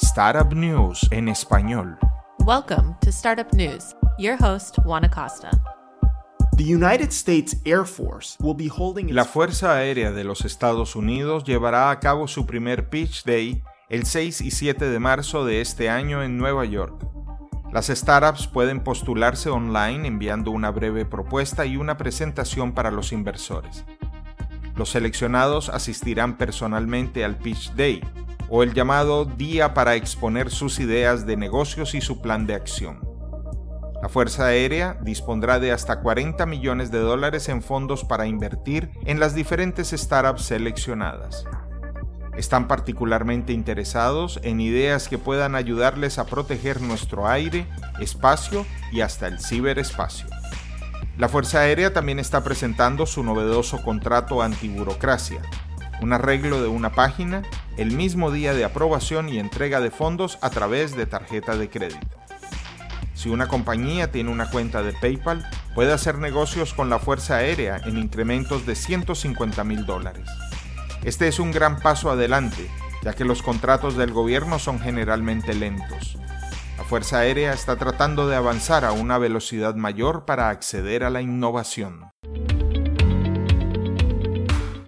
Startup News en español. Welcome to Startup News. Your host, Juan Acosta. The United States Air Force will be holding La Fuerza Aérea de los Estados Unidos llevará a cabo su primer Pitch Day el 6 y 7 de marzo de este año en Nueva York. Las startups pueden postularse online enviando una breve propuesta y una presentación para los inversores. Los seleccionados asistirán personalmente al Pitch Day, o el llamado Día para exponer sus ideas de negocios y su plan de acción. La Fuerza Aérea dispondrá de hasta 40 millones de dólares en fondos para invertir en las diferentes startups seleccionadas. Están particularmente interesados en ideas que puedan ayudarles a proteger nuestro aire, espacio y hasta el ciberespacio. La Fuerza Aérea también está presentando su novedoso contrato antiburocracia, un arreglo de una página el mismo día de aprobación y entrega de fondos a través de tarjeta de crédito. Si una compañía tiene una cuenta de PayPal, puede hacer negocios con la Fuerza Aérea en incrementos de 150 mil dólares. Este es un gran paso adelante, ya que los contratos del gobierno son generalmente lentos. La Fuerza Aérea está tratando de avanzar a una velocidad mayor para acceder a la innovación.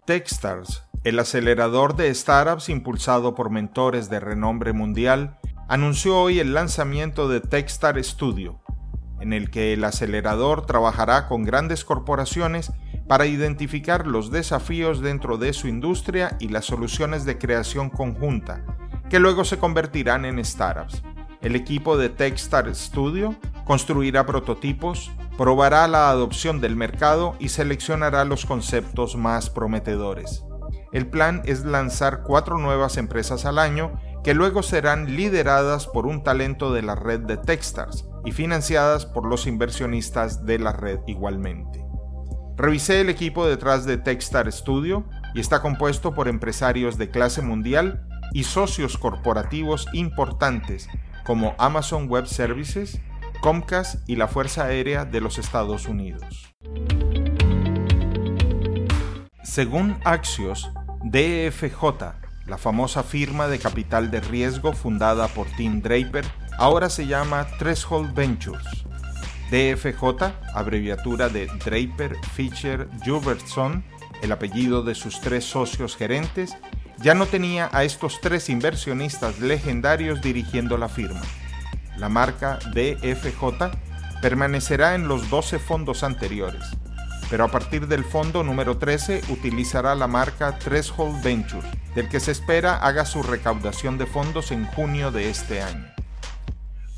Techstars, el acelerador de startups impulsado por mentores de renombre mundial, anunció hoy el lanzamiento de Techstar Studio, en el que el acelerador trabajará con grandes corporaciones para identificar los desafíos dentro de su industria y las soluciones de creación conjunta, que luego se convertirán en startups. El equipo de Techstar Studio construirá prototipos, probará la adopción del mercado y seleccionará los conceptos más prometedores. El plan es lanzar cuatro nuevas empresas al año que luego serán lideradas por un talento de la red de Techstars y financiadas por los inversionistas de la red igualmente. Revisé el equipo detrás de Techstar Studio y está compuesto por empresarios de clase mundial y socios corporativos importantes como Amazon Web Services, Comcast y la Fuerza Aérea de los Estados Unidos. Según Axios, DFJ, la famosa firma de capital de riesgo fundada por Tim Draper, ahora se llama Threshold Ventures. DFJ, abreviatura de Draper Fisher Jubertson, el apellido de sus tres socios gerentes, ya no tenía a estos tres inversionistas legendarios dirigiendo la firma. La marca DFJ permanecerá en los 12 fondos anteriores, pero a partir del fondo número 13 utilizará la marca Threshold Ventures, del que se espera haga su recaudación de fondos en junio de este año.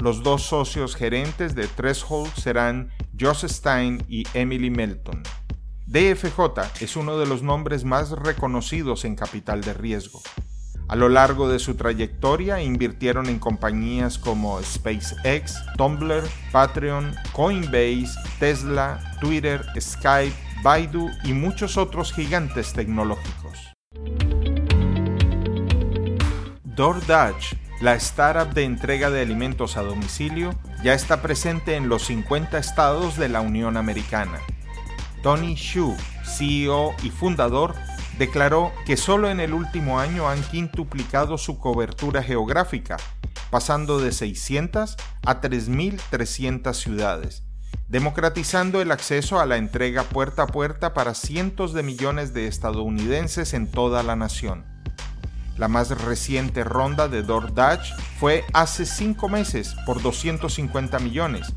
Los dos socios gerentes de Threshold serán Josh Stein y Emily Melton. DFJ es uno de los nombres más reconocidos en capital de riesgo. A lo largo de su trayectoria invirtieron en compañías como SpaceX, Tumblr, Patreon, Coinbase, Tesla, Twitter, Skype, Baidu y muchos otros gigantes tecnológicos. DoorDash, la startup de entrega de alimentos a domicilio, ya está presente en los 50 estados de la Unión Americana. Tony Xu, CEO y fundador, declaró que solo en el último año han quintuplicado su cobertura geográfica, pasando de 600 a 3.300 ciudades, democratizando el acceso a la entrega puerta a puerta para cientos de millones de estadounidenses en toda la nación. La más reciente ronda de DoorDash fue hace cinco meses por 250 millones,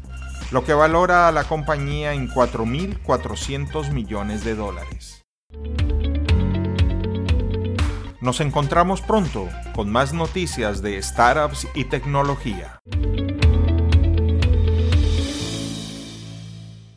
lo que valora a la compañía en 4.400 millones de dólares. Nos encontramos pronto con más noticias de startups y tecnología.